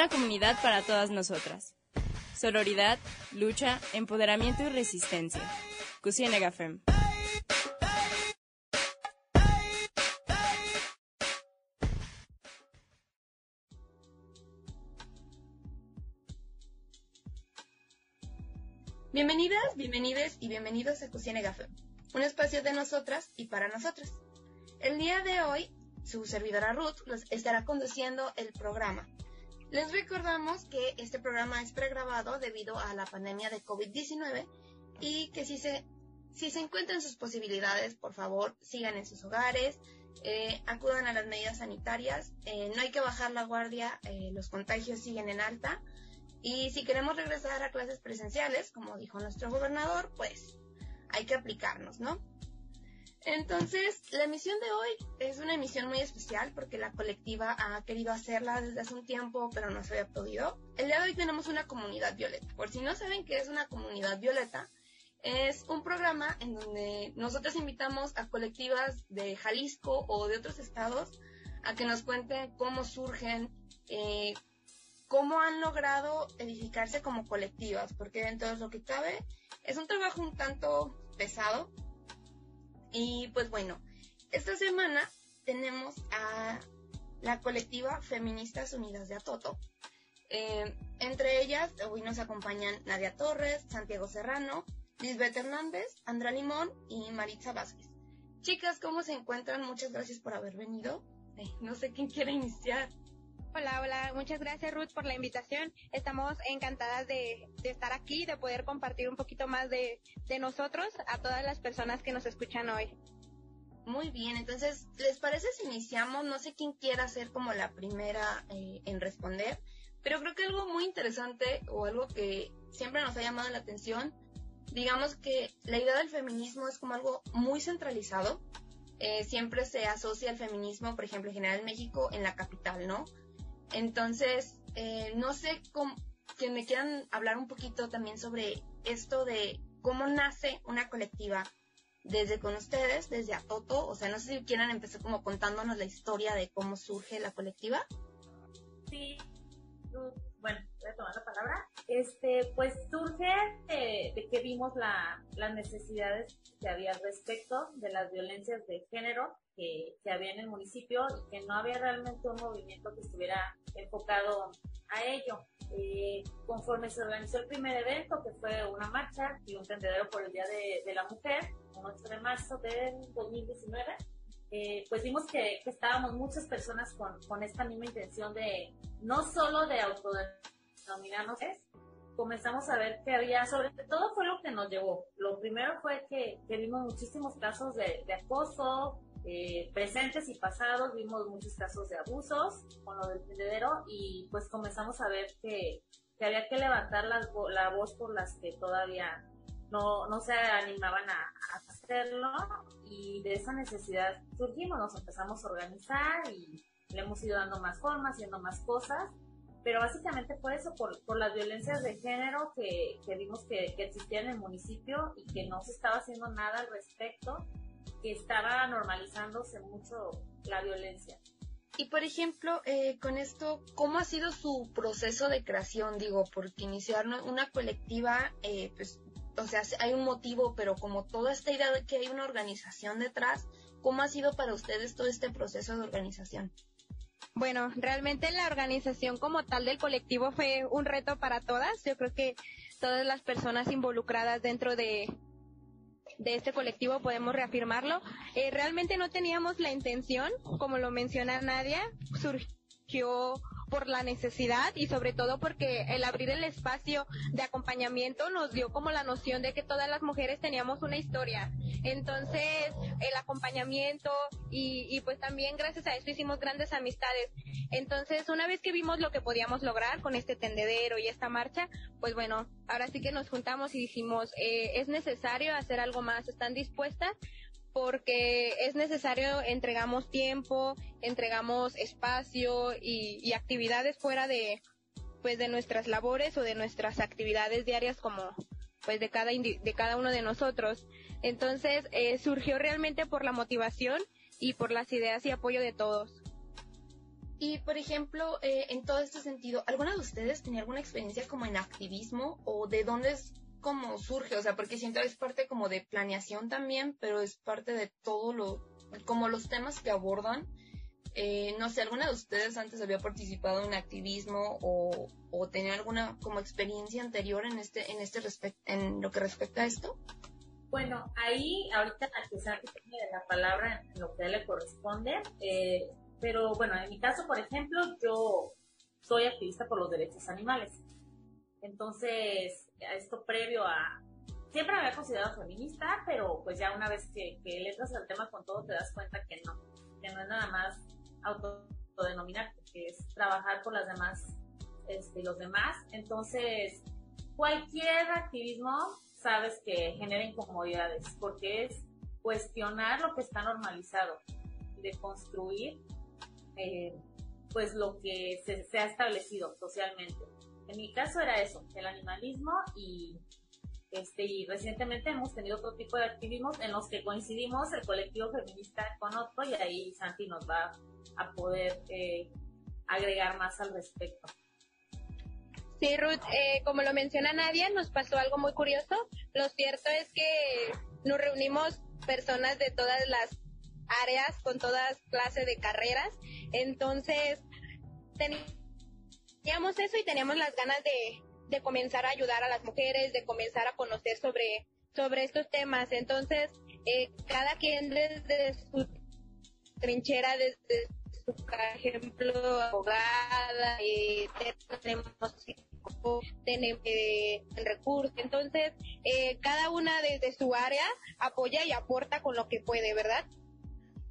Una comunidad para todas nosotras. Sororidad, lucha, empoderamiento y resistencia. Cusienega Fem. Bienvenidas, bienvenides y bienvenidos a Cusienega Fem, un espacio de nosotras y para nosotras. El día de hoy, su servidora Ruth los estará conduciendo el programa. Les recordamos que este programa es pregrabado debido a la pandemia de COVID-19 y que si se, si se encuentran sus posibilidades, por favor, sigan en sus hogares, eh, acudan a las medidas sanitarias, eh, no hay que bajar la guardia, eh, los contagios siguen en alta y si queremos regresar a clases presenciales, como dijo nuestro gobernador, pues hay que aplicarnos, ¿no? Entonces, la emisión de hoy es una emisión muy especial porque la colectiva ha querido hacerla desde hace un tiempo, pero no se había podido. El día de hoy tenemos una comunidad violeta. Por si no saben qué es una comunidad violeta, es un programa en donde nosotros invitamos a colectivas de Jalisco o de otros estados a que nos cuenten cómo surgen, eh, cómo han logrado edificarse como colectivas, porque dentro de lo que cabe es un trabajo un tanto pesado, y pues bueno, esta semana tenemos a la colectiva Feministas Unidas de Atoto. Eh, entre ellas, hoy nos acompañan Nadia Torres, Santiago Serrano, Lisbeth Hernández, Andra Limón y Maritza Vázquez. Chicas, ¿cómo se encuentran? Muchas gracias por haber venido. no sé quién quiere iniciar. Hola, hola, muchas gracias Ruth por la invitación. Estamos encantadas de, estar aquí, de poder compartir un poquito más de, nosotros a todas las personas que nos escuchan hoy. Muy bien, entonces, ¿les parece si iniciamos? No sé quién quiera ser como la primera eh, en responder, pero creo que algo muy interesante o algo que siempre nos ha llamado la atención, digamos que la idea del feminismo es como algo muy centralizado. Eh, siempre se asocia el feminismo, por ejemplo, en general en México, en la capital, ¿no? Entonces, eh, no sé cómo, que me quieran hablar un poquito también sobre esto de cómo nace una colectiva desde con ustedes, desde Atoto, o sea, no sé si quieran empezar como contándonos la historia de cómo surge la colectiva. Sí, bueno, voy a tomar la palabra. Este, pues surge de, que vimos la, las necesidades que había respecto de las violencias de género que, que, había en el municipio y que no había realmente un movimiento que estuviera enfocado a ello. Eh, conforme se organizó el primer evento, que fue una marcha y un tendedero por el Día de, de la Mujer, el 8 de marzo del 2019, eh, pues vimos que, que, estábamos muchas personas con, con esta misma intención de no solo de autodenominarnos, comenzamos a ver que había, sobre todo fue lo que nos llevó. Lo primero fue que, vimos muchísimos casos de, acoso, eh, presentes y pasados, vimos muchos casos de abusos con lo del tendedero y pues comenzamos a ver que, había que levantar la, voz por las que todavía no, se animaban a, a, hacerlo y de esa necesidad surgimos, nos empezamos a organizar y le hemos ido dando más formas, haciendo más cosas, pero básicamente por eso, por, las violencias de género que, que vimos que, que existían en el municipio y que no se estaba haciendo nada al respecto, que estaba normalizándose mucho la violencia. Y por ejemplo, eh, con esto, ¿cómo ha sido su proceso de creación? Digo, porque iniciar una colectiva, eh, pues o sea, hay un motivo, pero como toda esta idea de que hay una organización detrás, ¿cómo ha sido para ustedes todo este proceso de organización? Bueno, realmente la organización como tal del colectivo fue un reto para todas. Yo creo que todas las personas involucradas dentro de, de este colectivo podemos reafirmarlo. Eh, realmente no teníamos la intención, como lo menciona Nadia, surgió por la necesidad y sobre todo porque el abrir el espacio de acompañamiento nos dio como la noción de que todas las mujeres teníamos una historia. Entonces, el acompañamiento y, y pues también gracias a eso hicimos grandes amistades. Entonces, una vez que vimos lo que podíamos lograr con este tendedero y esta marcha, pues bueno, ahora sí que nos juntamos y dijimos, eh, es necesario hacer algo más, ¿están dispuestas? Porque es necesario, entregamos tiempo, entregamos espacio y, actividades fuera de, pues de nuestras labores o de nuestras actividades diarias como pues de cada de cada uno de nosotros. Entonces eh, surgió realmente por la motivación y por las ideas y apoyo de todos. Y, por ejemplo, eh, en todo este sentido, ¿alguna de ustedes tenía alguna experiencia como en activismo o de dónde es como surge? O sea, porque siento es parte como de planeación también, pero es parte de todo lo, como los temas que abordan. Eh, no sé, ¿alguna de ustedes antes había participado en activismo o, o tenía alguna como experiencia anterior en este, en este en lo que respecta a esto? Bueno, ahí ahorita a pesar que tiene la palabra en lo que le corresponde, eh, pero bueno, en mi caso, por ejemplo, yo soy activista por los derechos animales. Entonces, esto previo a... Siempre me había considerado feminista, pero pues ya una vez que, le entras al tema con todo te das cuenta que no, que no es nada más autodenominar, que es trabajar por las demás, este, los demás. Entonces, cualquier activismo sabes que genera incomodidades, porque es cuestionar lo que está normalizado, de construir eh, pues lo que se, ha establecido socialmente. En mi caso era eso, el animalismo y este y recientemente hemos tenido otro tipo de activismos en los que coincidimos el colectivo feminista con otro y ahí Santi nos va a poder eh, agregar más al respecto. Sí, Ruth, eh, como lo menciona Nadia, nos pasó algo muy curioso. Lo cierto es que nos reunimos personas de todas las áreas, con todas clases de carreras. Entonces, teníamos eso y teníamos las ganas de, de comenzar a ayudar a las mujeres, de comenzar a conocer sobre, sobre estos temas. Entonces, eh, cada quien desde su trinchera, desde su ejemplo, abogada, eh, tenemos tenemos eh, recursos. Entonces, eh, cada una desde su área apoya y aporta con lo que puede, ¿verdad?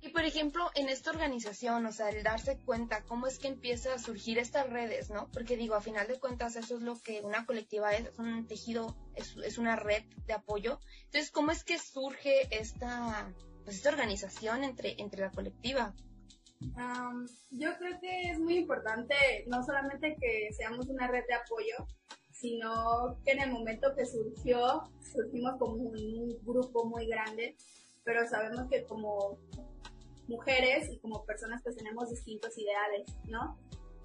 Y por ejemplo, en esta organización, o sea, el darse cuenta cómo es que empieza a surgir estas redes, ¿no? Porque digo, a final de cuentas, eso es lo que una colectiva es, es un tejido, es, una red de apoyo. Entonces, ¿cómo es que surge esta, pues, esta organización entre, entre la colectiva? yo creo que es muy importante no solamente que seamos una red de apoyo, sino que en el momento que surgió, surgimos como un grupo muy grande, pero sabemos que como mujeres y como personas que tenemos distintos ideales, ¿no?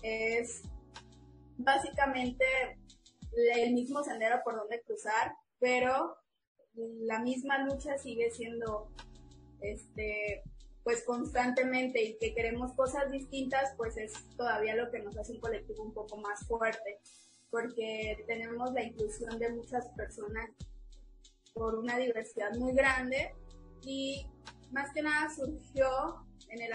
Es básicamente el mismo sendero por donde cruzar, pero la misma lucha sigue siendo este pues constantemente y que queremos cosas distintas, pues es todavía lo que nos hace un colectivo un poco más fuerte, porque tenemos la inclusión de muchas personas por una diversidad muy grande y más que nada surgió en el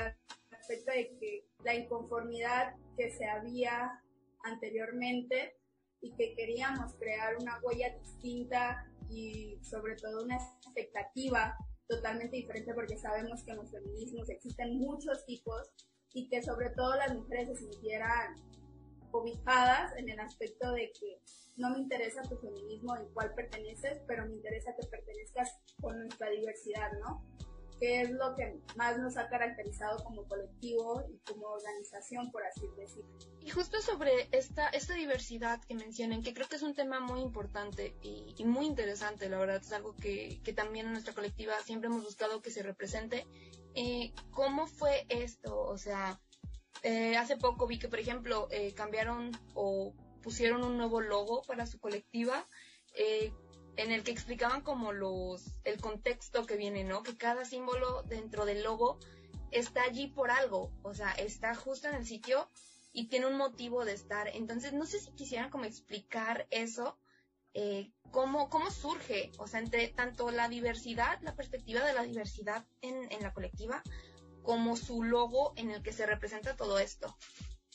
aspecto de que la inconformidad que se había anteriormente y que queríamos crear una huella distinta y sobre todo una expectativa totalmente diferente porque sabemos que en los feminismos existen muchos tipos y que sobre todo las mujeres se sintieran cobijadas en el aspecto de que no me interesa tu feminismo en cuál perteneces, pero me interesa que pertenezcas con nuestra diversidad, ¿no? Que es lo que más nos ha caracterizado como colectivo y como organización, por así decirlo. Y justo sobre esta, esta diversidad que mencionan, que creo que es un tema muy importante y, muy interesante, la verdad, es algo que, que, también en nuestra colectiva siempre hemos buscado que se represente. Eh, ¿Cómo fue esto? O sea, eh, hace poco vi que, por ejemplo, eh, cambiaron o pusieron un nuevo logo para su colectiva. En el que explicaban como los, el contexto que viene, ¿no? Que cada símbolo dentro del logo está allí por algo, o sea, está justo en el sitio y tiene un motivo de estar. Entonces, no sé si quisieran como explicar eso, eh, cómo, cómo surge, o sea, entre tanto la diversidad, la perspectiva de la diversidad en, en la colectiva, como su logo en el que se representa todo esto.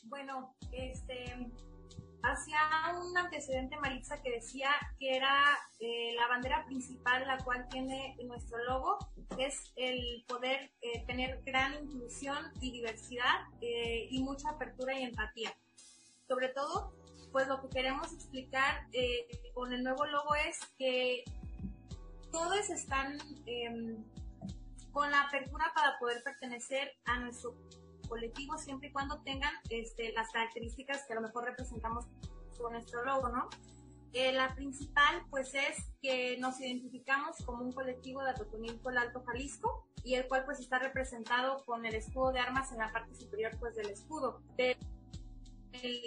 Bueno, este, hacía un antecedente, Maritza, que decía que era eh, la bandera principal, la cual tiene nuestro logo, es el poder eh, tener gran inclusión y diversidad eh, y mucha apertura y empatía. Sobre todo, pues lo que queremos explicar con el nuevo logo es que todos están em, con la apertura para poder pertenecer a nuestro colectivo siempre y cuando tengan este, las características que a lo mejor representamos con nuestro logo, ¿no? Eh, la principal, pues, es que nos identificamos como un colectivo de Atotonilco, el Alto Jalisco, y el cual pues está representado con el escudo de armas en la parte superior pues del escudo del,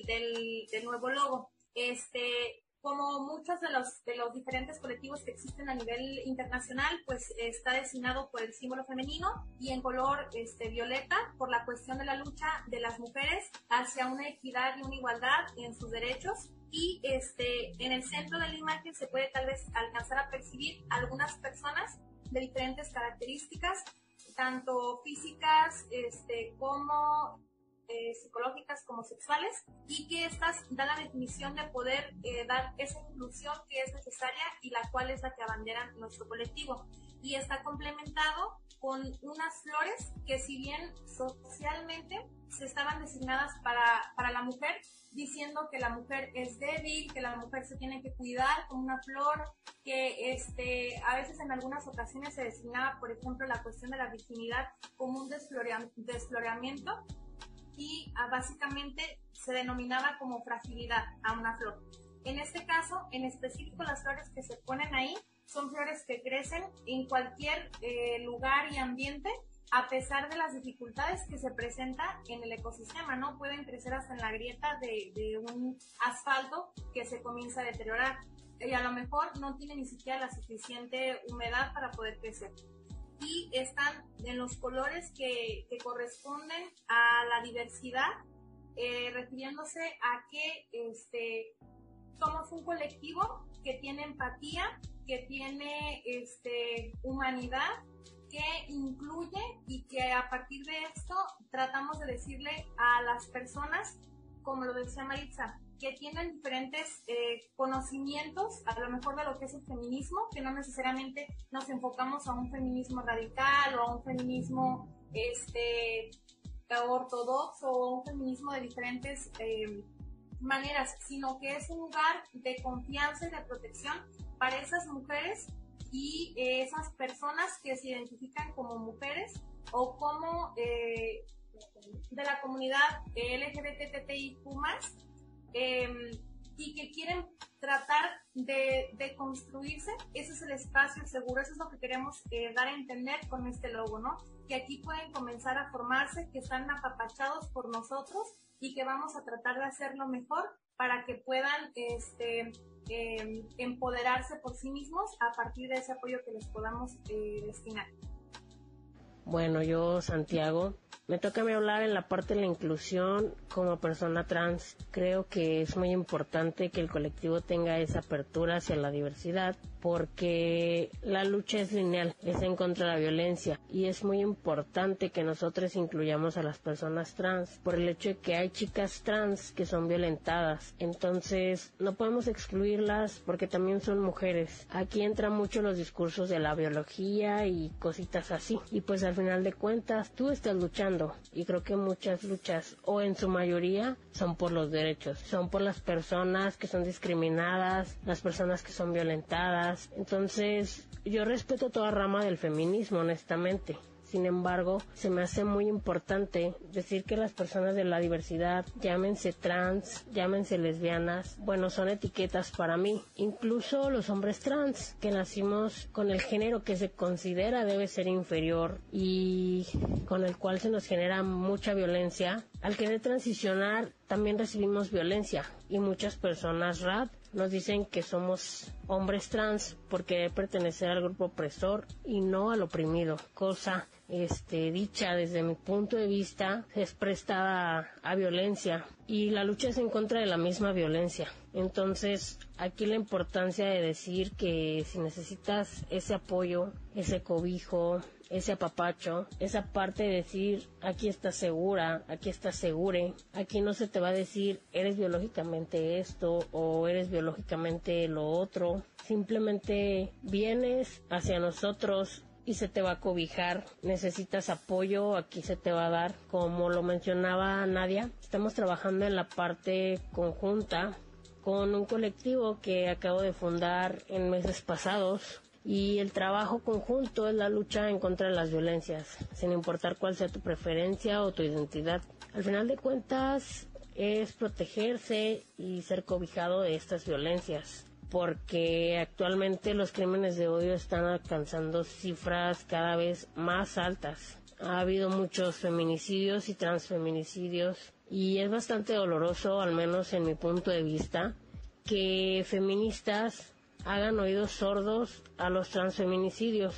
del, nuevo logo. Este, como muchos de los, de los diferentes colectivos que existen a nivel internacional, pues está designado por el símbolo femenino y en color este, violeta por la cuestión de la lucha de las mujeres hacia una equidad y una igualdad en sus derechos. Y este, en el centro de la imagen se puede tal vez alcanzar a percibir algunas personas de diferentes características, tanto físicas este, como eh, psicológicas como sexuales y que estas dan la definición de poder eh, dar esa inclusión que es necesaria y la cual es la que abandera nuestro colectivo. Y está complementado con unas flores que si bien socialmente se estaban designadas para, para la mujer, diciendo que la mujer es débil, que la mujer se tiene que cuidar como una flor, que este, a veces en algunas ocasiones se designaba, por ejemplo, la cuestión de la virginidad como un desfloreamiento y ah, básicamente se denominaba como fragilidad a una flor. En este caso, en específico, las flores que se ponen ahí son flores que crecen en cualquier eh, lugar y ambiente a pesar de las dificultades que se presenta en el ecosistema, ¿no? Pueden crecer hasta en la grieta de, de, un asfalto que se comienza a deteriorar y a lo mejor no tiene ni siquiera la suficiente humedad para poder crecer y están en los colores que, corresponden a la diversidad, eh, refiriéndose a que este, somos un colectivo que tiene empatía, que tiene este, humanidad, que incluye y que a partir de esto tratamos de decirle a las personas, como lo decía Maritza, que tienen diferentes eh, conocimientos, a lo mejor de lo que es el feminismo, que no necesariamente nos enfocamos a un feminismo radical o a un feminismo este, ortodoxo o un feminismo de diferentes eh, maneras, sino que es un lugar de confianza y de protección para esas mujeres y eh, esas personas que se identifican como mujeres o como de la comunidad LGBTTIQ+, Em, y que quieren tratar de, construirse, ese es el espacio seguro, eso es lo que queremos eh, dar a entender con este logo, ¿no? Que aquí pueden comenzar a formarse, que están apapachados por nosotros y que vamos a tratar de hacerlo mejor para que puedan este, em, empoderarse por sí mismos a partir de ese apoyo que les podamos eh, destinar. Bueno, yo, Santiago, me toca a hablar en la parte de la inclusión como persona trans. Creo que es muy importante que el colectivo tenga esa apertura hacia la diversidad porque la lucha es lineal, es en contra de la violencia y es muy importante que nosotros incluyamos a las personas trans por el hecho de que hay chicas trans que son violentadas. Entonces no podemos excluirlas porque también son mujeres. Aquí entran mucho los discursos de la biología y cositas así. Y pues final de cuentas tú estás luchando. Y creo que muchas luchas o en su mayoría son por los derechos, son por las personas que son discriminadas, las personas que son violentadas. Entonces, yo respeto toda rama del feminismo, honestamente. Sin embargo, se me hace muy importante decir que las personas de la diversidad, llámense trans, llámense lesbianas, bueno, son etiquetas para mí. Incluso los hombres trans, que nacimos con el género que se considera debe ser inferior y con el cual se nos genera mucha violencia, al querer transicionar también recibimos violencia y muchas personas RAD nos dicen que somos hombres trans porque pertenecer al grupo opresor y no al oprimido, cosa este, dicha desde mi punto de vista es prestada a, violencia y la lucha es en contra de la misma violencia. Entonces, aquí la importancia de decir que si necesitas ese apoyo, ese cobijo, ese apapacho, esa parte de decir aquí estás segura, aquí estás segure, aquí no se te va a decir eres biológicamente esto o eres biológicamente lo otro, simplemente vienes hacia nosotros y se te va a cobijar. Necesitas apoyo, aquí se te va a dar. Como lo mencionaba Nadia, estamos trabajando en la parte conjunta con un colectivo que acabo de fundar en meses pasados y el trabajo conjunto es la lucha en contra de las violencias, sin importar cuál sea tu preferencia o tu identidad. Al final de cuentas es protegerse y ser cobijado de estas violencias. Porque actualmente los crímenes de odio están alcanzando cifras cada vez más altas. Ha habido muchos feminicidios y transfeminicidios y es bastante doloroso, al menos en mi punto de vista, que feministas hagan oídos sordos a los transfeminicidios.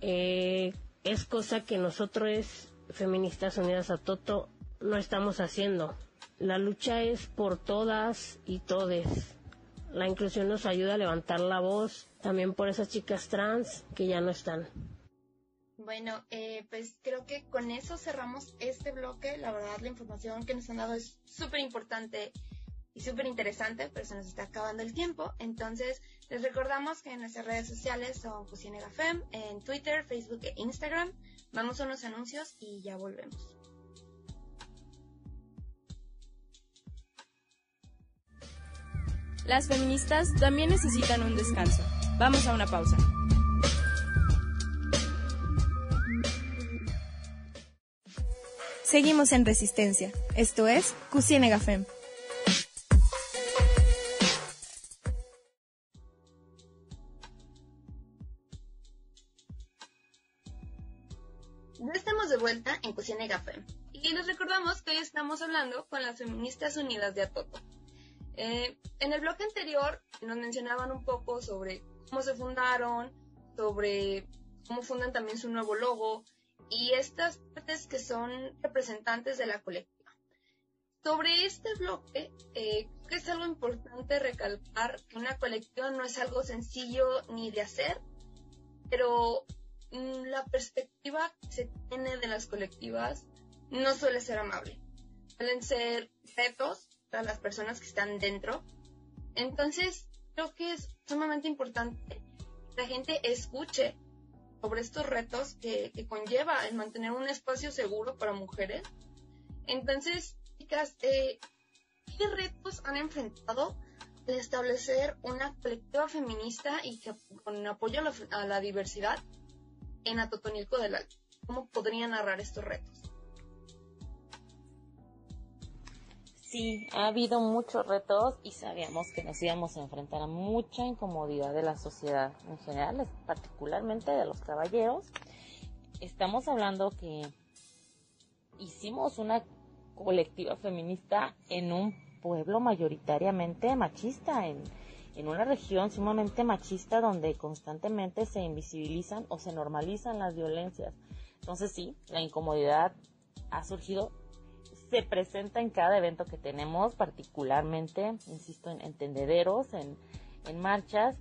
Eh, es cosa que nosotros, feministas unidas a Toto, no estamos haciendo. La lucha es por todas y todes. La inclusión nos ayuda a levantar la voz, también por esas chicas trans que ya no están. Bueno, eh, pues creo que con eso cerramos este bloque. La verdad, la información que nos han dado es súper importante y súper interesante, pero se nos está acabando el tiempo. Entonces, les recordamos que en nuestras redes sociales son Cusinegafem, en Twitter, Facebook e Instagram. Vamos a unos anuncios y ya volvemos. Las feministas también necesitan un descanso. Vamos a una pausa. Seguimos en Resistencia. Esto es Cusiene Fem. Ya estamos de vuelta en Cusiene Fem. Y les recordamos que hoy estamos hablando con las feministas unidas de Atoto. Eh, en el bloque anterior nos mencionaban un poco sobre cómo se fundaron, sobre cómo fundan también su nuevo logo y estas partes que son representantes de la colectiva. Sobre este bloque, eh, creo que es algo importante recalcar que una colectiva no es algo sencillo ni de hacer, pero mm, la perspectiva que se tiene de las colectivas no suele ser amable. Suelen ser retos a las personas que están dentro. Entonces, creo que es sumamente importante que la gente escuche sobre estos retos que, conlleva el mantener un espacio seguro para mujeres. Entonces, chicas, eh, ¿qué retos han enfrentado al establecer una colectiva feminista y que con apoyo a la, a la diversidad en Atotonilco del Alto? ¿Cómo podrían narrar estos retos? Sí, ha habido muchos retos y sabíamos que nos íbamos a enfrentar a mucha incomodidad de la sociedad en general, particularmente de los caballeros. Estamos hablando que hicimos una colectiva feminista en un pueblo mayoritariamente machista, en, en una región sumamente machista donde constantemente se invisibilizan o se normalizan las violencias. Entonces sí, la incomodidad ha surgido se presenta en cada evento que tenemos, particularmente, insisto, en, entendederos, en, en marchas.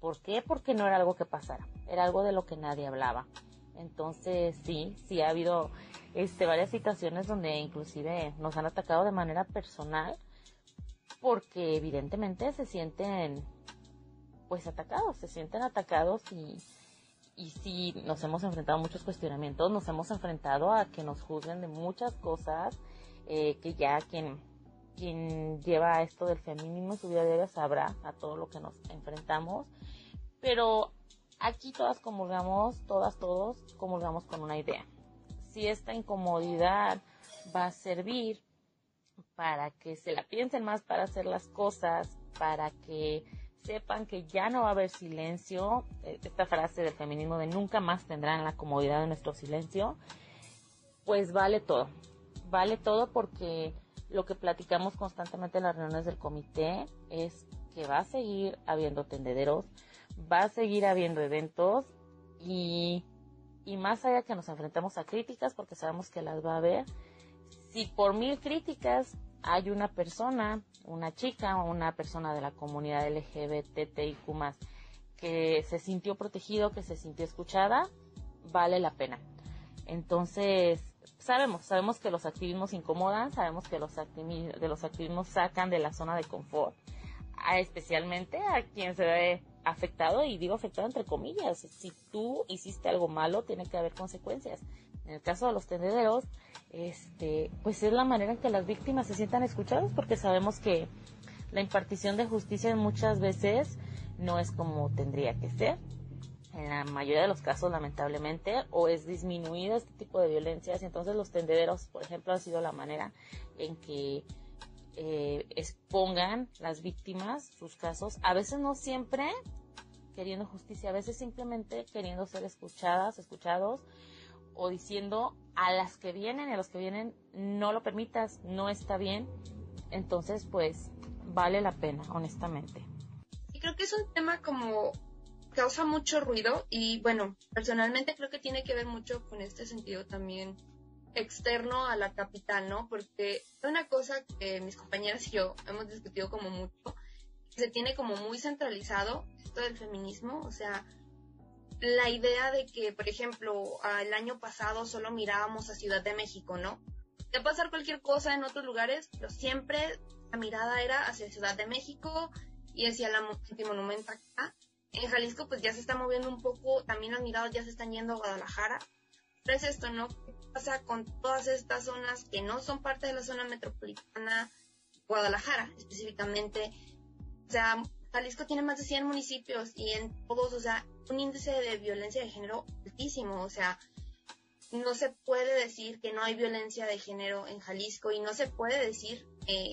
¿Por qué? Porque no era algo que pasara, era algo de lo que nadie hablaba. Entonces, sí, sí ha habido este, varias situaciones donde inclusive nos han atacado de manera personal, porque evidentemente se sienten, pues, atacados, se sienten atacados y, y sí nos hemos enfrentado a muchos cuestionamientos, nos hemos enfrentado a que nos juzguen de muchas cosas, eh, que ya quien, quien lleva esto del feminismo en su vida diaria sabrá a todo lo que nos enfrentamos, pero aquí todas comulgamos, todas, todos comulgamos con una idea. Si esta incomodidad va a servir para que se la piensen más para hacer las cosas, para que sepan que ya no va a haber silencio, eh, esta frase del feminismo de nunca más tendrán la comodidad de nuestro silencio, pues vale todo, vale todo porque lo que platicamos constantemente en las reuniones del comité es que va a seguir habiendo tendederos, va a seguir habiendo eventos y, y más allá que nos enfrentamos a críticas, porque sabemos que las va a haber, si por mil críticas hay una persona, una chica o una persona de la comunidad LGBTIQ que se sintió protegido, que se sintió escuchada, vale la pena. Entonces, sabemos, sabemos que los activismos incomodan, sabemos que los, los activismos sacan de la zona de confort, especialmente a quien se ve afectado, y digo afectado entre comillas, si tú hiciste algo malo, tiene que haber consecuencias. En el caso de los tendederos, este, pues es la manera en que las víctimas se sientan escuchadas porque sabemos que la impartición de justicia muchas veces no es como tendría que ser. En la mayoría de los casos, lamentablemente, o es disminuido este tipo de violencias. Entonces, los tendederos, por ejemplo, ha sido la manera en que eh, expongan las víctimas sus casos, a veces no siempre queriendo justicia, a veces simplemente queriendo ser escuchadas, escuchados, o diciendo a las que vienen y a los que vienen no lo permitas, no está bien. Entonces, pues, vale la pena, honestamente. Y creo que es un tema como causa mucho ruido y bueno, personalmente creo que tiene que ver mucho con este sentido también externo a la capital, ¿no? Porque es una cosa que mis compañeras y yo hemos discutido como mucho, se tiene como muy centralizado esto del feminismo, o sea, la idea de que, por ejemplo, el año pasado solo mirábamos a Ciudad de México, ¿no? De pasar cualquier cosa en otros lugares, pero siempre la mirada era hacia Ciudad de México y hacia la monumento acá. En Jalisco pues ya se está moviendo un poco, también las miradas ya se están yendo a Guadalajara. Pero es esto, ¿no? ¿Qué pasa con todas estas zonas que no son parte de la zona metropolitana, Guadalajara específicamente? O sea, Jalisco tiene más de 100 municipios y en todos, o sea, un índice de violencia de género altísimo, o sea, no se puede decir que no hay violencia de género en Jalisco y no se puede decir, eh,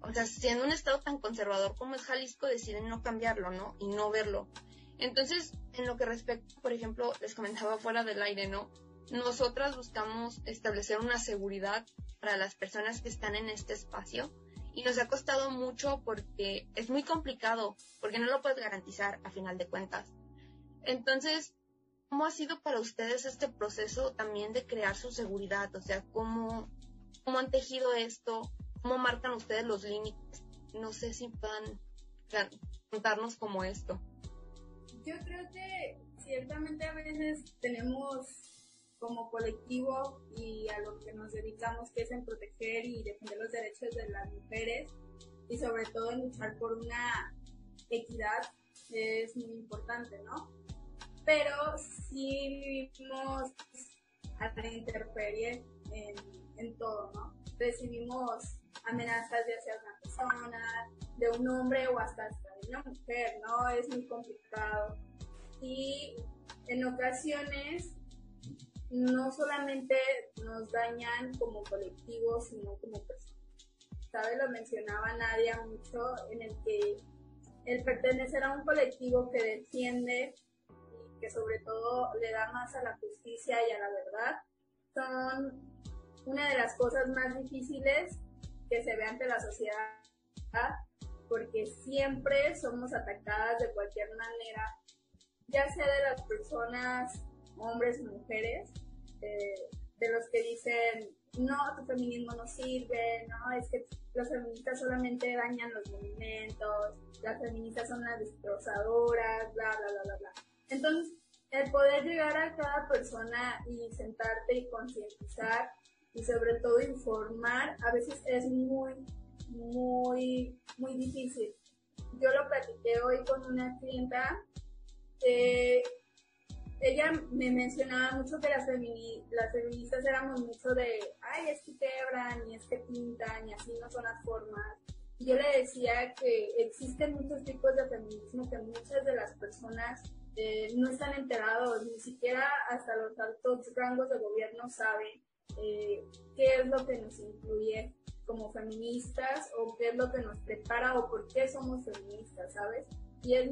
o sea, siendo un estado tan conservador como es Jalisco, deciden no cambiarlo, ¿no? Y no verlo. Entonces, en lo que respecta, por ejemplo, les comentaba fuera del aire, ¿no? Nosotras buscamos establecer una seguridad para las personas que están en este espacio y nos ha costado mucho porque es muy complicado, porque no lo puedes garantizar a final de cuentas. Entonces, ¿cómo ha sido para ustedes este proceso también de crear su seguridad? O sea, ¿cómo, cómo han tejido esto? ¿Cómo marcan ustedes los límites? No sé si puedan contarnos como esto. Yo creo que ciertamente a veces tenemos como colectivo y a lo que nos dedicamos, que es en proteger y defender los derechos de las mujeres y sobre todo en luchar por una equidad, es muy importante, ¿no? Pero sí vivimos a la intemperie en, en todo, ¿no? Recibimos amenazas ya sea una persona, de un hombre o hasta, hasta de una mujer, ¿no? Es muy complicado. Y en ocasiones no solamente nos dañan como colectivo, sino como personas. ¿Sabes? Lo mencionaba Nadia mucho, en el que el pertenecer a un colectivo que defiende que sobre todo le da más a la justicia y a la verdad, son una de las cosas más difíciles que se ve ante la sociedad, porque siempre somos atacadas de cualquier manera, ya sea de las personas, hombres y mujeres, de los que dicen, no, tu feminismo no sirve, no, es que las feministas solamente dañan los movimientos, las feministas son las destrozadoras, bla, bla, bla, bla, bla. Entonces, el poder llegar a cada persona y sentarte y concientizar y sobre todo informar, a veces es muy, muy, muy difícil. Yo lo platiqué hoy con una clienta que ella me mencionaba mucho que las, las feministas éramos mucho de, ay, es que quebran, y es que pintan, y así no son las formas. Yo le decía que existen muchos tipos de feminismo que muchas de las personas no están enterados, ni siquiera hasta los altos rangos de gobierno saben eh, qué es lo que nos incluye como feministas o qué es lo que nos prepara o por qué somos feministas, ¿sabes? Y es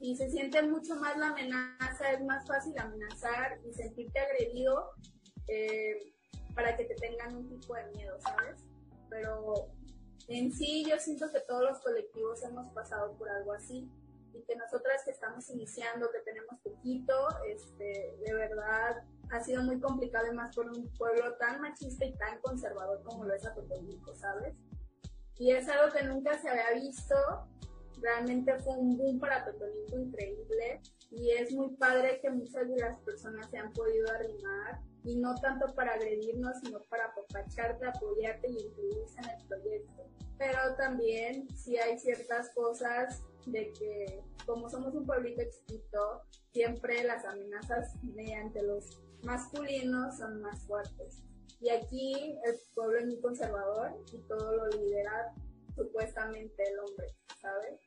y se siente mucho más la amenaza, es más fácil amenazar y sentirte agredido eh, para que te tengan un tipo de miedo, ¿sabes? Pero en sí yo siento que todos los colectivos hemos pasado por algo así y que nosotras que estamos iniciando, que tenemos poquito, este, de verdad ha sido muy complicado y más por un pueblo tan machista y tan conservador como lo es Atotonilco, ¿sabes? Y es algo que nunca se había visto Realmente fue un boom para Totonito increíble y es muy padre que muchas de las personas se han podido arrimar y no tanto para agredirnos, sino para apapacharte, apoyarte y incluirse en el proyecto. Pero también si hay ciertas cosas de que como somos un pueblito chiquito, siempre las amenazas mediante los masculinos son más fuertes. Y aquí el pueblo es muy conservador y todo lo lidera supuestamente el hombre, ¿sabes?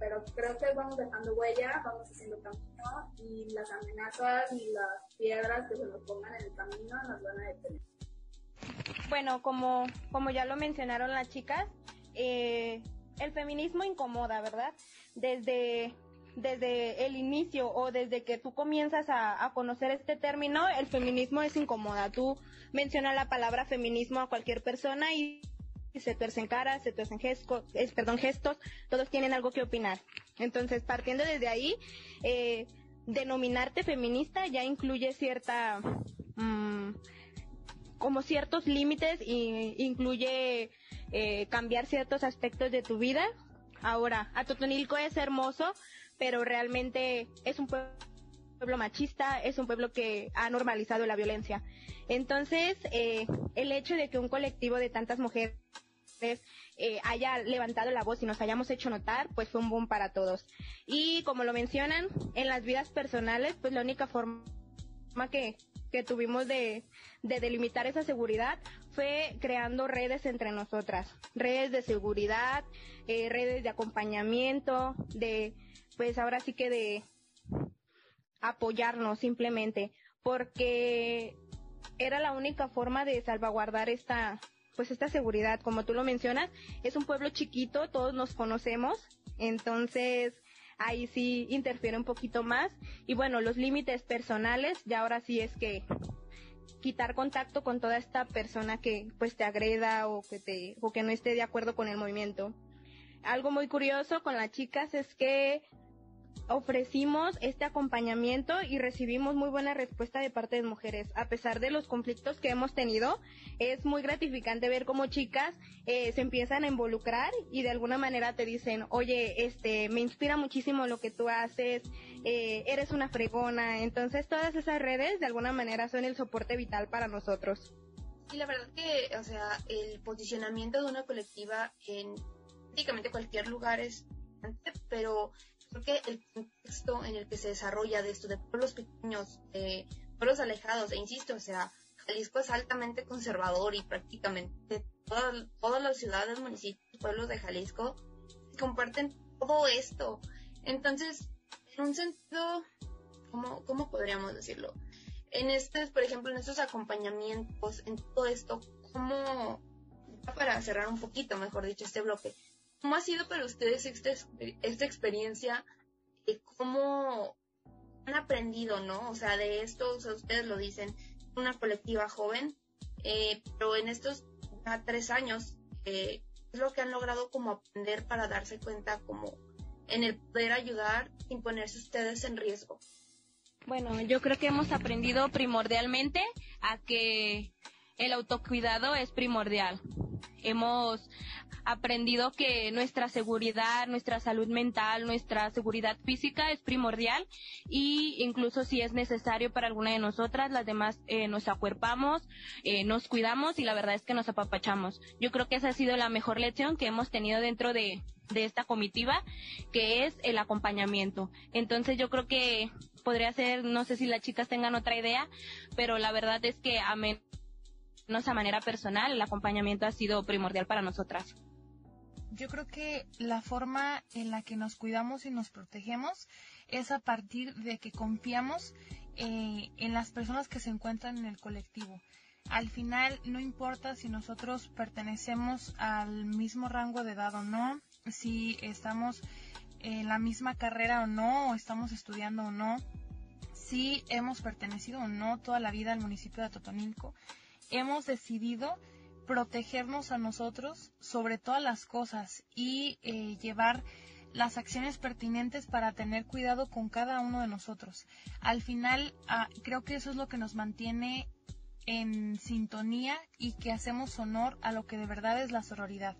Pero creo que vamos dejando huella, vamos haciendo camino y las amenazas y las piedras que se nos pongan en el camino nos van a detener. Bueno, como, como ya lo mencionaron las chicas, eh, el feminismo incomoda, ¿verdad? Desde desde el inicio o desde que tú comienzas a, conocer este término, el feminismo es incómoda. Tú mencionas la palabra feminismo a cualquier persona y se tuercen caras, se tuercen gestos, perdón, gestos, todos tienen algo que opinar. Entonces, partiendo desde ahí, eh, denominarte feminista ya incluye cierta, mm, como ciertos límites y incluye eh, cambiar ciertos aspectos de tu vida. Ahora, Atotonilco es hermoso, pero realmente es un pueblo machista, es un pueblo que ha normalizado la violencia. Entonces, eh, el hecho de que un colectivo de tantas mujeres eh, haya levantado la voz y nos hayamos hecho notar, pues fue un boom para todos. Y como lo mencionan, en las vidas personales, pues la única forma que, que tuvimos de, de delimitar esa seguridad fue creando redes entre nosotras, redes de seguridad, eh, redes de acompañamiento, de pues ahora sí que de apoyarnos simplemente, porque era la única forma de salvaguardar esta, pues esta seguridad. Como tú lo mencionas, es un pueblo chiquito, todos nos conocemos, entonces ahí sí interfiere un poquito más. Y bueno, los límites personales, ya ahora sí es que quitar contacto con toda esta persona que pues te agreda o que te, o que no esté de acuerdo con el movimiento. Algo muy curioso con las chicas es que ofrecimos este acompañamiento y recibimos muy buena respuesta de parte de mujeres. A pesar de los conflictos que hemos tenido, es muy gratificante ver cómo chicas eh, se empiezan a involucrar y de alguna manera te dicen, oye, este, me inspira muchísimo lo que tú haces, eh, eres una fregona. Entonces todas esas redes de alguna manera son el soporte vital para nosotros. Y la verdad que, o sea, el posicionamiento de una colectiva en prácticamente cualquier lugar es pero creo que el contexto en el que se desarrolla de esto, de pueblos pequeños, pueblos alejados, e insisto, o sea, Jalisco es altamente conservador y prácticamente todas, todas las ciudades, municipios, pueblos de Jalisco comparten todo esto. Entonces, en un sentido, ¿cómo, cómo podríamos decirlo? En estos, por ejemplo, en estos acompañamientos, en todo esto, ¿cómo, para cerrar un poquito, mejor dicho, este bloque, ¿Cómo ha sido para ustedes esta, esta experiencia? ¿Cómo han aprendido, no? O sea, de esto, o sea, ustedes lo dicen, una colectiva joven, eh, pero en estos ya tres años, eh, es lo que han logrado como aprender para darse cuenta como en el poder ayudar sin ponerse ustedes en riesgo? Bueno, yo creo que hemos aprendido primordialmente a que el autocuidado es primordial. Hemos aprendido que nuestra seguridad, nuestra salud mental, nuestra seguridad física es primordial y incluso si es necesario para alguna de nosotras, las demás eh, nos acuerpamos, eh, nos cuidamos y la verdad es que nos apapachamos. Yo creo que esa ha sido la mejor lección que hemos tenido dentro de, de esta comitiva, que es el acompañamiento. Entonces yo creo que podría ser, no sé si las chicas tengan otra idea, pero la verdad es que a menos a manera personal, el acompañamiento ha sido primordial para nosotras. Yo creo que la forma en la que nos cuidamos y nos protegemos es a partir de que confiamos eh, en las personas que se encuentran en el colectivo. Al final no importa si nosotros pertenecemos al mismo rango de edad o no, si estamos en la misma carrera o no, o estamos estudiando o no, si hemos pertenecido o no toda la vida al municipio de Totonilco, hemos decidido protegernos a nosotros sobre todas las cosas y eh, llevar las acciones pertinentes para tener cuidado con cada uno de nosotros. Al final, ah, creo que eso es lo que nos mantiene en sintonía y que hacemos honor a lo que de verdad es la sororidad.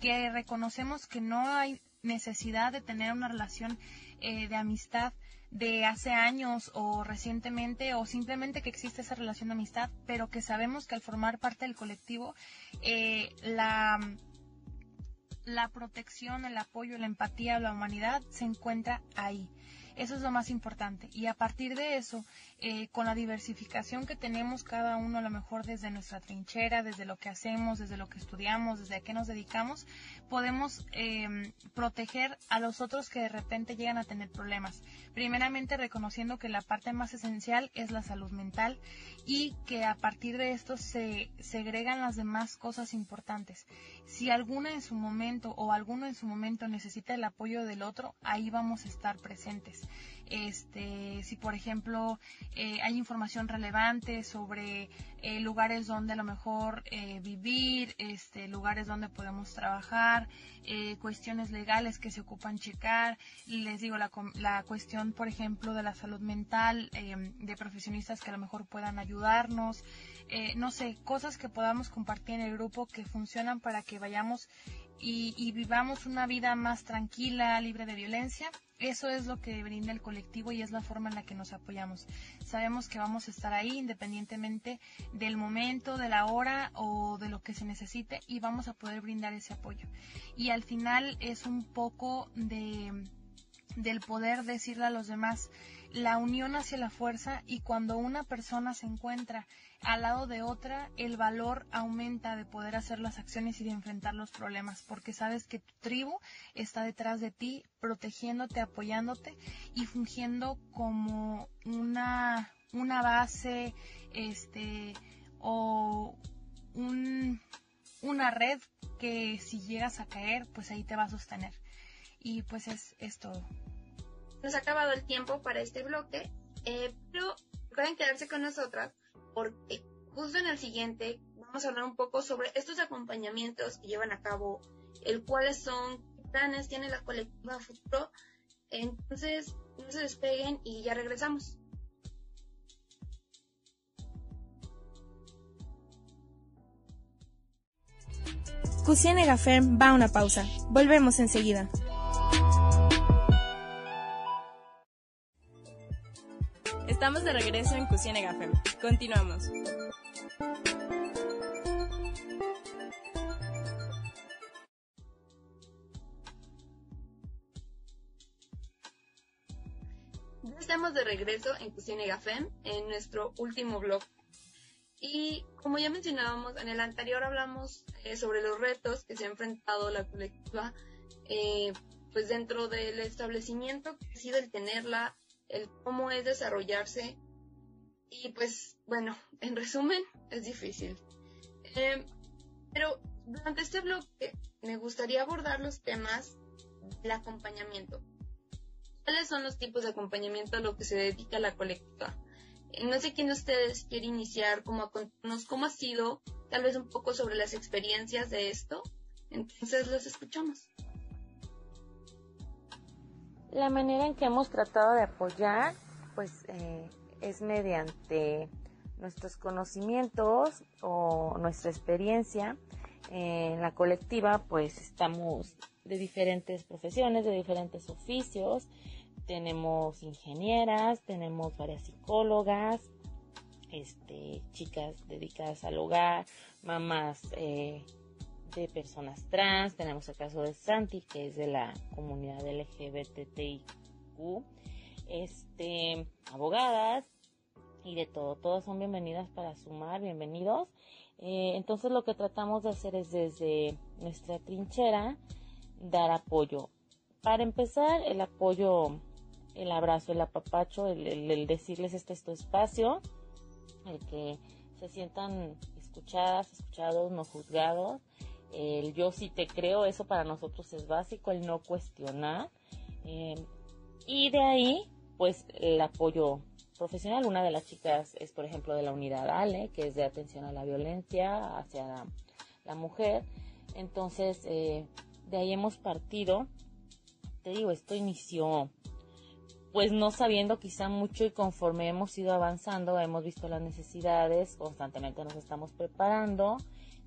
Que reconocemos que no hay necesidad de tener una relación eh, de amistad de hace años o recientemente o simplemente que existe esa relación de amistad, pero que sabemos que al formar parte del colectivo eh, la, la protección, el apoyo, la empatía, la humanidad se encuentra ahí. Eso es lo más importante. Y a partir de eso, eh, con la diversificación que tenemos cada uno, a lo mejor desde nuestra trinchera, desde lo que hacemos, desde lo que estudiamos, desde a qué nos dedicamos, podemos em, proteger a los otros que de repente llegan a tener problemas. Primeramente reconociendo que la parte más esencial es la salud mental y que a partir de esto se segregan las demás cosas importantes. Si alguna en su momento o alguno en su momento necesita el apoyo del otro, ahí vamos a estar presentes. Este, si por ejemplo eh, hay información relevante sobre eh, lugares donde a lo mejor eh, vivir, este, lugares donde podemos trabajar, cuestiones legales que se ocupan checar, les digo la, la cuestión por ejemplo de la salud mental, de profesionistas que a lo mejor puedan ayudarnos, no sé, cosas que podamos compartir en el grupo que funcionan para que vayamos y, vivamos una vida más tranquila, libre de violencia. Eso es lo que brinda el colectivo y es la forma en la que nos apoyamos. Sabemos que vamos a estar ahí independientemente del momento, de la hora o de lo que se necesite y vamos a poder brindar ese apoyo. Y al final es un poco de del poder decirle a los demás la unión hacia la fuerza y cuando una persona se encuentra al lado de otra, el valor aumenta de poder hacer las acciones y de enfrentar los problemas, porque sabes que tu tribu está detrás de ti, protegiéndote, apoyándote y fungiendo como una, una base, este, o un, una red que si llegas a caer, pues ahí te va a sostener. Y pues es, es todo. Nos ha acabado el tiempo para este bloque, eh, pero pueden quedarse con nosotras porque justo en el siguiente vamos a hablar un poco sobre estos acompañamientos que llevan a cabo, el cuáles son, qué planes tiene la colectiva futuro. Entonces, no se despeguen y ya regresamos. Cusiene Gafem va a una pausa. Volvemos enseguida. Estamos de regreso en Cocina Gafem. Continuamos. Estamos de regreso en Cocina Gafem, en nuestro último blog. Y como ya mencionábamos, en el anterior hablamos eh, sobre los retos que se ha enfrentado la colectiva eh, pues dentro del establecimiento que ha sido el tenerla el cómo es desarrollarse. Y pues bueno, en resumen, es difícil. Em, pero durante este bloque me gustaría abordar los temas del acompañamiento. ¿Cuáles son los tipos de acompañamiento a lo que se dedica la colectiva? Eh, no sé quién de ustedes quiere iniciar, como a contarnos cómo ha sido, tal vez un poco sobre las experiencias de esto. Entonces los escuchamos. La manera en que hemos tratado de apoyar, pues, eh, es mediante nuestros conocimientos o nuestra experiencia. en la colectiva, pues, estamos de diferentes profesiones, de diferentes oficios. Tenemos ingenieras, tenemos varias psicólogas, este, chicas dedicadas al hogar, mamás eh, de personas trans, tenemos el caso de Santi, que es de la comunidad LGBTIQ, este, abogadas y de todo, todas son bienvenidas para sumar, bienvenidos. Eh, entonces lo que tratamos de hacer es desde nuestra trinchera dar apoyo. Para empezar, el apoyo, el abrazo, el apapacho, el, el decirles este es tu espacio, el que se sientan escuchadas, escuchados, no juzgados el yo sí te creo, eso para nosotros es básico, el no cuestionar. Eh, y de ahí, pues el apoyo profesional. Una de las chicas es, por ejemplo, de la unidad ALE, que es de atención a la violencia hacia la, mujer. Entonces, eh, de ahí hemos partido. Te digo, esto inició pues no sabiendo quizá mucho y conforme hemos ido avanzando, hemos visto las necesidades, constantemente nos estamos preparando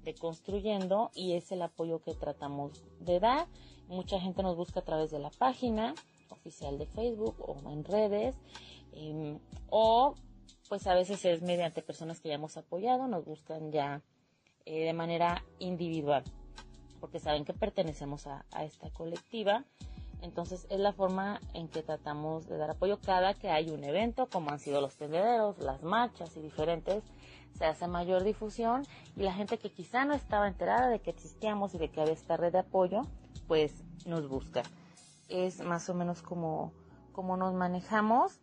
de construyendo y es el apoyo que tratamos de dar. Mucha gente nos busca a través de la página oficial de Facebook o en redes em, o pues a veces es mediante personas que ya hemos apoyado, nos buscan ya eh, de manera individual porque saben que pertenecemos a, esta colectiva. Entonces es la forma en que tratamos de dar apoyo cada que hay un evento, como han sido los tendederos, las marchas y diferentes, se hace mayor difusión y la gente que quizá no estaba enterada de que existíamos y de que había esta red de apoyo, pues nos busca. Es más o menos como, nos manejamos.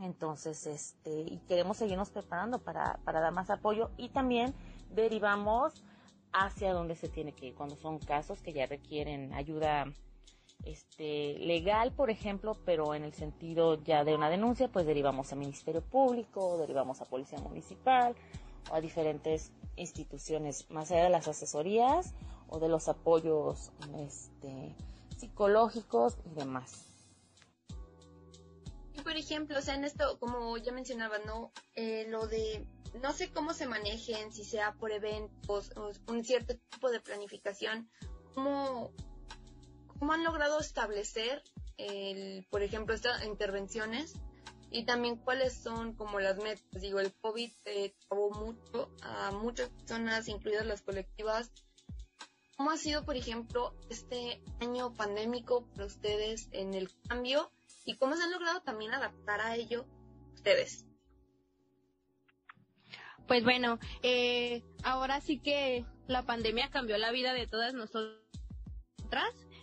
Entonces, este, y queremos seguirnos preparando para, para dar más apoyo y también derivamos hacia donde se tiene que ir cuando son casos que ya requieren ayuda este, legal, por ejemplo, pero en el sentido ya de una denuncia, pues derivamos a Ministerio Público, derivamos a Policía Municipal o a diferentes instituciones, más allá de las asesorías o de los apoyos este, psicológicos y demás. Y por ejemplo, o sea, en esto, como ya mencionaba, ¿no? Eh, lo de, no sé cómo se manejen, si sea por eventos, o un cierto tipo de planificación, ¿cómo, cómo han logrado establecer, el, por ejemplo, estas intervenciones y también cuáles son como las metas. Digo, el COVID eh, mucho a muchas personas, incluidas las colectivas. ¿Cómo ha sido, por ejemplo, este año pandémico para ustedes en el cambio y cómo se han logrado también adaptar a ello ustedes? Pues bueno, eh, ahora sí que la pandemia cambió la vida de todas nosotras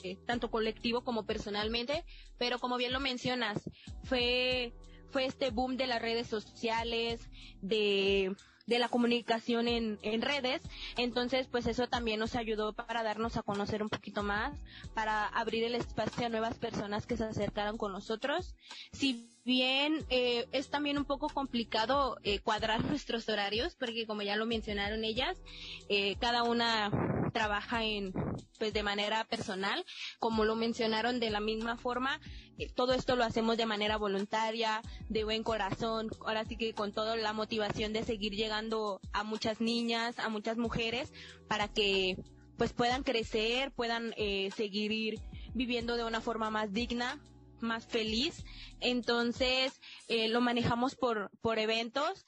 eh, tanto colectivo como personalmente, pero como bien lo mencionas, fue, fue este boom de las redes sociales, de, de la comunicación en, en redes. Entonces, pues eso también nos ayudó para darnos a conocer un poquito más, para abrir el espacio a nuevas personas que se acercaron con nosotros. Si bien eh, es también un poco complicado eh, cuadrar nuestros horarios, porque como ya lo mencionaron ellas, eh, cada una trabaja en pues de manera personal, como lo mencionaron de la misma forma, eh, todo esto lo hacemos de manera voluntaria, de buen corazón, ahora sí que con toda la motivación de seguir llegando a muchas niñas, a muchas mujeres, para que pues puedan crecer, puedan eh, seguir viviendo de una forma más digna, más feliz. Entonces, eh, lo manejamos por, por eventos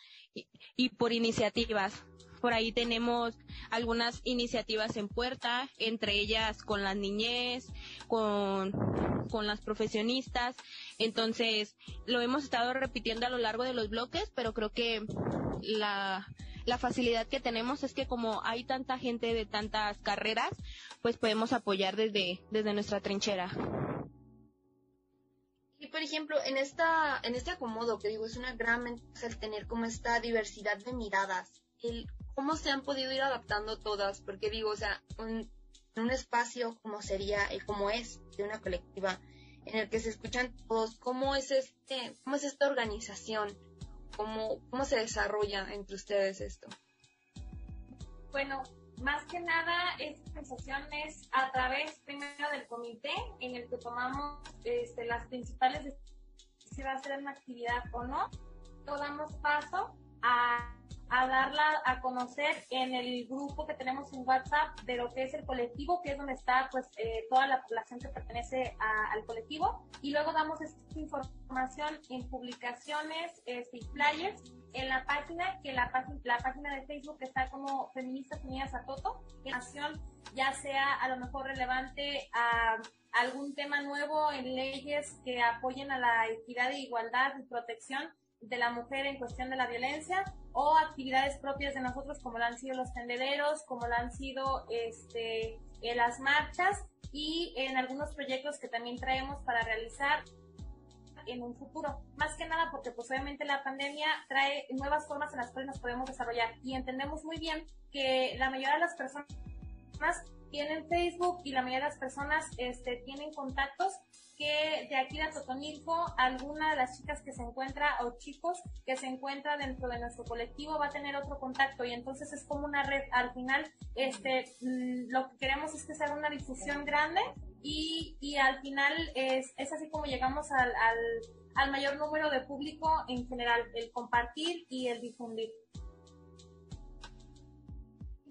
y, por iniciativas. Por ahí tenemos algunas iniciativas en puerta, entre ellas con las niñez, con, con las profesionistas. Entonces, lo hemos estado repitiendo a lo largo de los bloques, pero creo que la, la facilidad que tenemos es que como hay tanta gente de tantas carreras, pues podemos apoyar desde, desde nuestra trinchera. Y por ejemplo, en esta, en este acomodo que digo es una gran ventaja el tener como esta diversidad de miradas, el cómo se han podido ir adaptando todas, porque digo, o sea, un, un espacio como sería, el como es de una colectiva, en el que se escuchan todos, cómo es este, cómo es esta organización, cómo, cómo se desarrolla entre ustedes esto. Bueno, más que nada, esta sensación es a través primero del comité en el que tomamos este, las principales decisiones si va a ser una actividad o no. Luego damos paso a, a, darla a conocer en el grupo que tenemos en WhatsApp de lo que es el colectivo, que es donde está pues eh, toda la población que pertenece al colectivo. Y luego damos esta información en publicaciones este, y flyers en la página, que la, la página de Facebook está como Feministas Unidas a Toto, acción ya sea a lo mejor relevante a algún tema nuevo en leyes que apoyen a la equidad e igualdad y protección de la mujer en cuestión de la violencia o actividades propias de nosotros como lo han sido los tendederos, como lo han sido este, en las marchas y en algunos proyectos que también traemos para realizar en un futuro. Más que nada porque pues obviamente la pandemia trae nuevas formas en las cuales nos podemos desarrollar y entendemos muy bien que la mayoría de las personas tienen Facebook y la mayoría de las personas este, tienen contactos que de aquí de Totonilco, alguna de las chicas que se encuentra o chicos que se encuentra dentro de nuestro colectivo va a tener otro contacto y entonces es como una red. Al final, este, mm, lo que queremos es que sea una difusión grande y, y al final es, es así como llegamos al, al, al mayor número de público en general, el compartir y el difundir.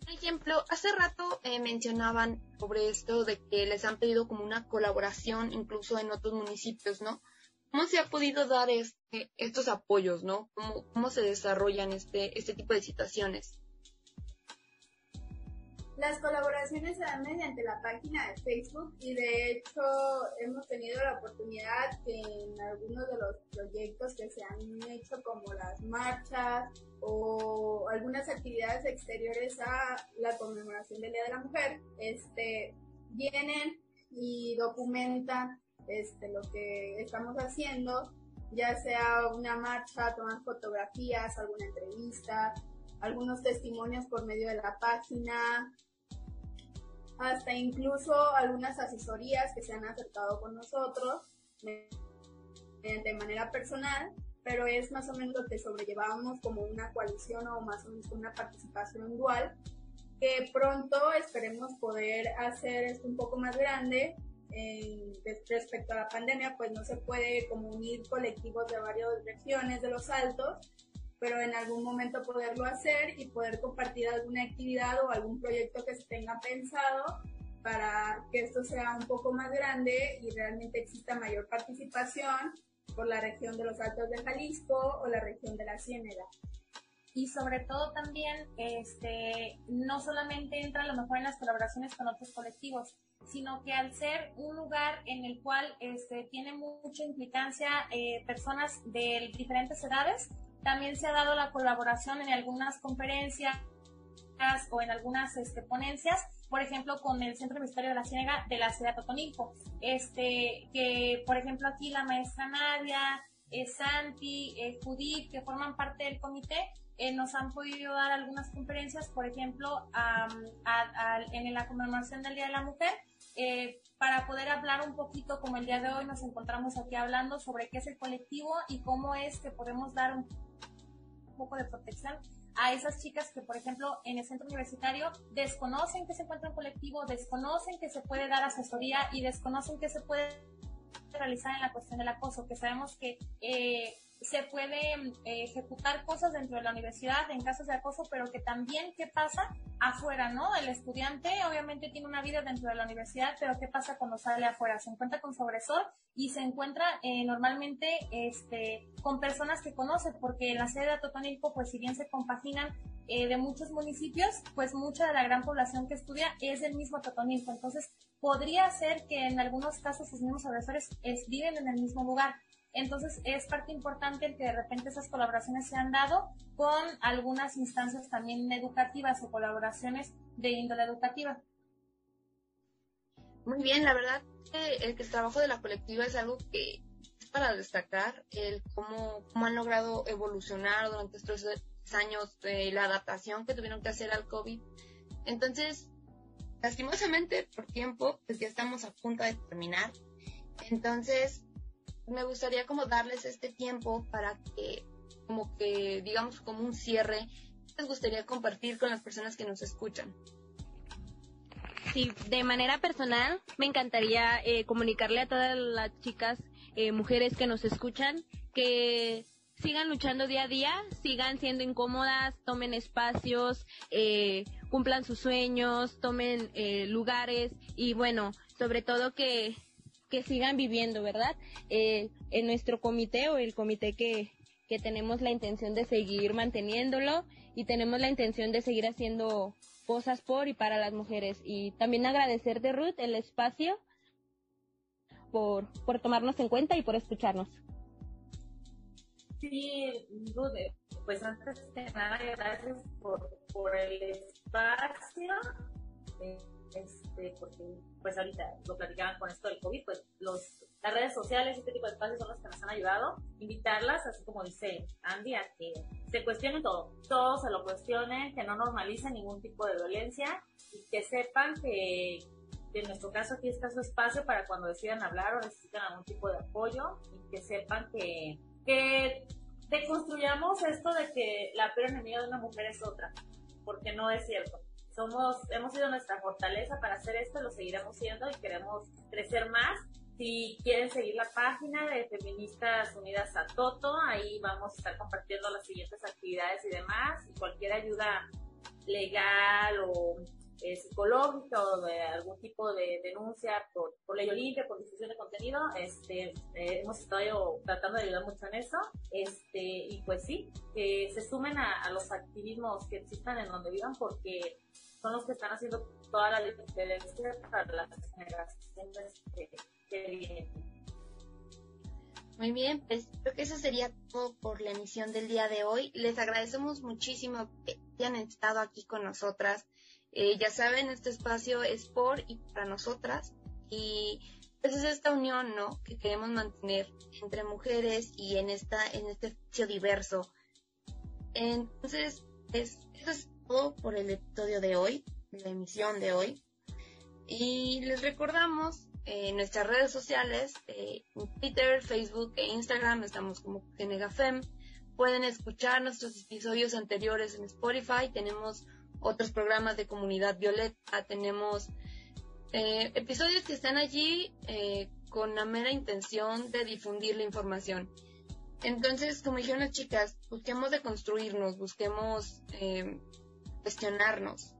Por ejemplo, hace rato eh, mencionaban sobre esto de que les han pedido como una colaboración incluso en otros municipios, ¿no? ¿Cómo se ha podido dar este, estos apoyos, ¿no? ¿Cómo, cómo se desarrollan este, este tipo de situaciones? Las colaboraciones se dan mediante la página de Facebook y de hecho hemos tenido la oportunidad que en algunos de los proyectos que se han hecho como las marchas o algunas actividades exteriores a la conmemoración del Día de la Mujer, este, vienen y documentan este, lo que estamos haciendo, ya sea una marcha, toman fotografías, alguna entrevista, algunos testimonios por medio de la página, hasta incluso algunas asesorías que se han acercado con nosotros de manera personal, pero es más o menos lo que sobrellevamos como una coalición o más o menos una participación dual, que pronto esperemos poder hacer esto un poco más grande. respecto a la pandemia, pues no se puede como unir colectivos de varias regiones de los altos, pero en algún momento poderlo hacer y poder compartir alguna actividad o algún proyecto que se tenga pensado para que esto sea un poco más grande y realmente exista mayor participación por la región de los Altos de Jalisco o la región de la Ciénega. Y sobre todo también, este, no solamente entra a lo mejor en las colaboraciones con otros colectivos, sino que al ser un lugar en el cual este, tiene mucha implicancia eh, personas de diferentes edades, también se ha dado la colaboración en algunas conferencias o en algunas este, ponencias, por ejemplo, con el Centro Ministerio de la Ciénaga de la ciudad de Totonilco. Este, que, por ejemplo, aquí la maestra Nadia, eh, Santi, eh, Judith, que forman parte del comité, eh, nos han podido dar algunas conferencias, por ejemplo, en la conmemoración del Día de la Mujer, eh, para poder hablar un poquito, como el día de hoy nos encontramos aquí hablando sobre qué es el colectivo y cómo es que podemos dar un poco de protección a esas chicas que, por ejemplo, en el centro universitario desconocen que se encuentra un colectivo, desconocen que se puede dar asesoría y desconocen que se puede realizar en la cuestión del acoso, que sabemos que eh, se puede eh, ejecutar cosas dentro de la universidad en casos de acoso, pero que también qué pasa afuera, ¿no? El estudiante obviamente tiene una vida dentro de la universidad, pero qué pasa cuando sale afuera, se encuentra con su agresor y se encuentra eh, normalmente este, con personas que conoce, porque en la sede de Totonilco, pues si bien se compaginan eh, de muchos municipios, pues mucha de la gran población que estudia es del mismo Totonilco, entonces podría ser que en algunos casos sus mismos agresores viven en el mismo lugar entonces es parte importante el que de repente esas colaboraciones se han dado con algunas instancias también educativas o colaboraciones de índole educativa. Muy bien, la verdad que el, el trabajo de la colectiva es algo que es para destacar, el cómo, han logrado evolucionar durante estos años, de la adaptación que tuvieron que hacer al COVID. Entonces, lastimosamente, por tiempo, pues ya estamos a punto de terminar. Entonces, me gustaría como darles este tiempo para que, como que, digamos, como un cierre, les gustaría compartir con las personas que nos escuchan. Sí, de manera personal, me encantaría eh, comunicarle a todas las chicas, eh, mujeres que nos escuchan, que sigan luchando día a día, sigan siendo incómodas, tomen espacios, eh, cumplan sus sueños, tomen lugares y bueno, sobre todo que que sigan viviendo, ¿verdad? Eh, en nuestro comité o el comité que, que tenemos la intención de seguir manteniéndolo y tenemos la intención de seguir haciendo cosas por y para las mujeres. Y también agradecerte, Ruth, el espacio por, por tomarnos en cuenta y por escucharnos. Sí, Ruth, pues antes de nada, gracias por, por el espacio. Eh, este, porque pues ahorita lo platicaban con esto del COVID, pues los, las redes sociales y este tipo de espacios son los que nos han ayudado. Invitarlas, así como dice Andy, a que se cuestionen todo, todo se lo cuestionen, que no normalicen ningún tipo de violencia y que sepan que, en nuestro caso aquí está su espacio para cuando decidan hablar o necesitan algún tipo de apoyo y que sepan que, que deconstruyamos esto de que la peor enemiga de una mujer es otra, porque no es cierto somos, hemos sido nuestra fortaleza para hacer esto, lo seguiremos siendo y queremos crecer más. Si quieren seguir la página de Feministas Unidas a Toto, ahí vamos a estar compartiendo las siguientes actividades y demás. Y cualquier ayuda legal o eh, psicológica o de algún tipo de denuncia por, por ley olimpia, por difusión de contenido, este, eh, hemos estado tratando de ayudar mucho en eso, este, y pues sí, que se sumen a, los activismos que existan en donde vivan porque son los que están haciendo toda la diferencia para las generaciones que, que vienen. Muy bien, pues creo que eso sería todo por la emisión del día de hoy. Les agradecemos muchísimo que hayan estado aquí con nosotras. Eh, ya saben, este espacio es por y para nosotras y pues es esta unión, ¿no? Que queremos mantener entre mujeres y en esta en este espacio diverso. Entonces, pues, eso es todo por el episodio de hoy, la emisión de hoy. Y les recordamos en nuestras redes sociales, eh, Twitter, Facebook e Instagram, estamos como Genegafem. Pueden escuchar nuestros episodios anteriores en Spotify. Tenemos otros programas de comunidad violeta, tenemos eh, episodios que están allí eh, con la mera intención de difundir la información. Entonces, como dijeron las chicas, busquemos de construirnos, busquemos eh, cuestionarnos.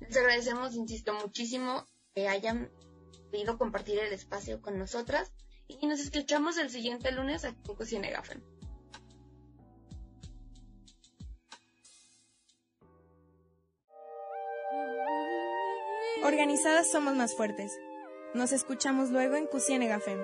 Les agradecemos, insisto, muchísimo que hayan podido compartir el espacio con nosotras y nos escuchamos el siguiente lunes aquí en Cocina Gafen. Organizadas somos más fuertes. Nos escuchamos luego en Cusienegafem.